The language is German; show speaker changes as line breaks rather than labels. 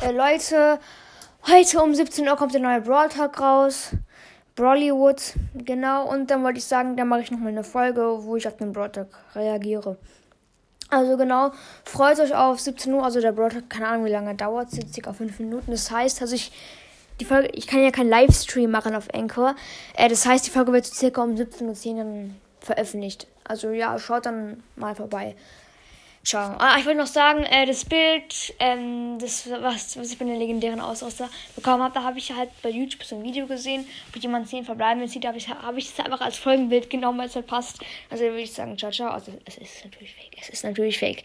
Äh, Leute, heute um 17 Uhr kommt der neue Brawl Talk raus. Brawlywood, genau. Und dann wollte ich sagen, dann mache ich nochmal eine Folge, wo ich auf den Brawl Talk reagiere. Also genau, freut euch auf 17 Uhr. Also der Brawl Talk, keine Ahnung, wie lange dauert, es circa 5 Minuten. Das heißt, dass ich die Folge, ich kann ja keinen Livestream machen auf Anchor. Äh, das heißt, die Folge wird circa um 17.10 Uhr dann veröffentlicht. Also ja, schaut dann mal vorbei. Ciao. Ah, ich wollte noch sagen, äh, das Bild, ähm, das, was, was ich bei den legendären Ausrüster bekommen habe, da habe ich halt bei YouTube so ein Video gesehen, wo jemand 10 verbleibende sieht, da habe ich, hab ich einfach als Folgenbild genommen, weil es halt passt. Also würde ich sagen, ciao, ciao. Also es ist natürlich fake. Es ist natürlich fake.